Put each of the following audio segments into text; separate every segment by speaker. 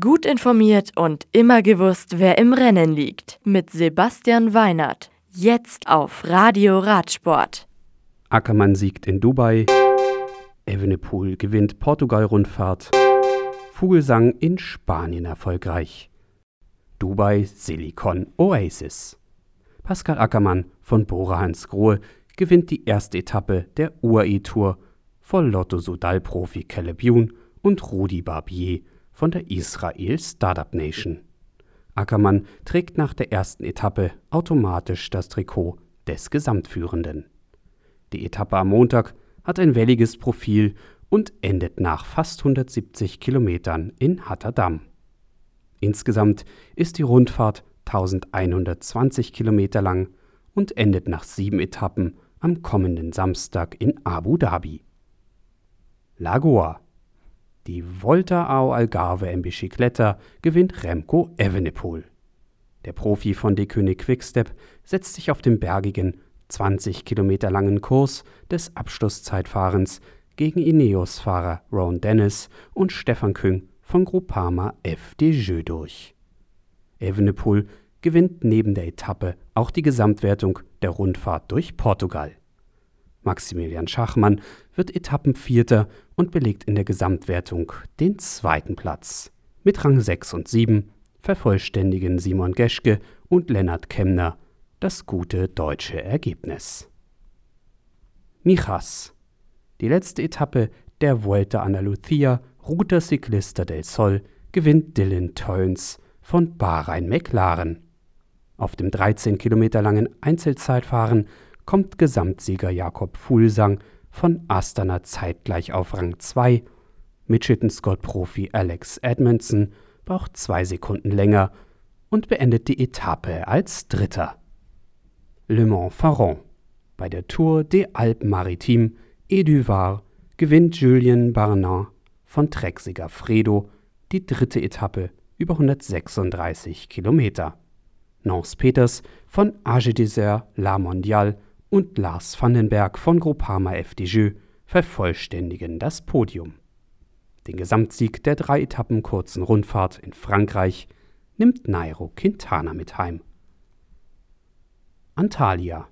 Speaker 1: Gut informiert und immer gewusst, wer im Rennen liegt. Mit Sebastian Weinert. Jetzt auf Radio Radsport.
Speaker 2: Ackermann siegt in Dubai. Evenepoel gewinnt Portugal-Rundfahrt. Vogelsang in Spanien erfolgreich. Dubai Silicon Oasis. Pascal Ackermann von Bora Hansgrohe gewinnt die erste Etappe der UAE Tour vor Lotto Sudal-Profi Caleb Youn und Rudi Barbier von der Israel Startup Nation. Ackermann trägt nach der ersten Etappe automatisch das Trikot des Gesamtführenden. Die Etappe am Montag hat ein welliges Profil und endet nach fast 170 Kilometern in Hatterdam. Insgesamt ist die Rundfahrt 1120 Kilometer lang und endet nach sieben Etappen am kommenden Samstag in Abu Dhabi. Lagoa die Volta ao Algarve en Bicicletta gewinnt Remco Evenepoel. Der Profi von De König Quickstep setzt sich auf den bergigen, 20 Kilometer langen Kurs des Abschlusszeitfahrens gegen Ineos-Fahrer Ron Dennis und Stefan Küng von Groupama FDJ durch. Evenepoel gewinnt neben der Etappe auch die Gesamtwertung der Rundfahrt durch Portugal. Maximilian Schachmann wird Etappenvierter und belegt in der Gesamtwertung den zweiten Platz. Mit Rang 6 und 7 vervollständigen Simon Geschke und Lennart Kemner das gute deutsche Ergebnis. Mijas. Die letzte Etappe der Vuelta Andalucía Ruta Ciclista del Sol gewinnt Dylan Toynes von Bahrain McLaren. Auf dem 13 Kilometer langen Einzelzeitfahren kommt Gesamtsieger Jakob Fuglsang von Astana zeitgleich auf Rang 2. Mitchelton-Scott-Profi Alex Edmondson braucht zwei Sekunden länger und beendet die Etappe als Dritter. Le Mans-Faron. Bei der Tour des Alpes Maritimes Eduvar gewinnt Julien Barnard von Trecksieger Fredo die dritte Etappe über 136 Kilometer. Nance Peters von Age Desert La Mondiale und Lars Vandenberg von Groupama FDJ vervollständigen das Podium. Den Gesamtsieg der drei Etappen kurzen Rundfahrt in Frankreich nimmt Nairo Quintana mit heim. Antalya.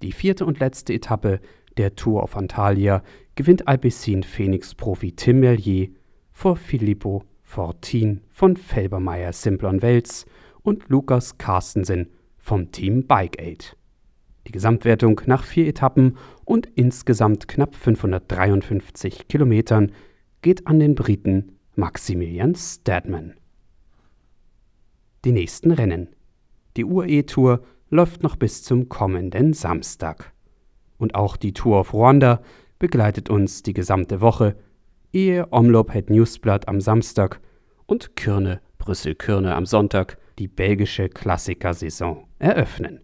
Speaker 2: Die vierte und letzte Etappe der Tour of Antalya gewinnt Alpecin Phoenix-Profi Tim Merlier vor Filippo Fortin von Felbermeier Simplon Wels und Lukas Carstensen vom Team Bike Aid. Die Gesamtwertung nach vier Etappen und insgesamt knapp 553 Kilometern geht an den Briten Maximilian Stadman. Die nächsten Rennen. Die UAE-Tour läuft noch bis zum kommenden Samstag. Und auch die Tour of Rwanda begleitet uns die gesamte Woche, ehe Omloop Newsblatt am Samstag und Kürne Brüssel-Kürne am Sonntag die belgische Klassikersaison eröffnen.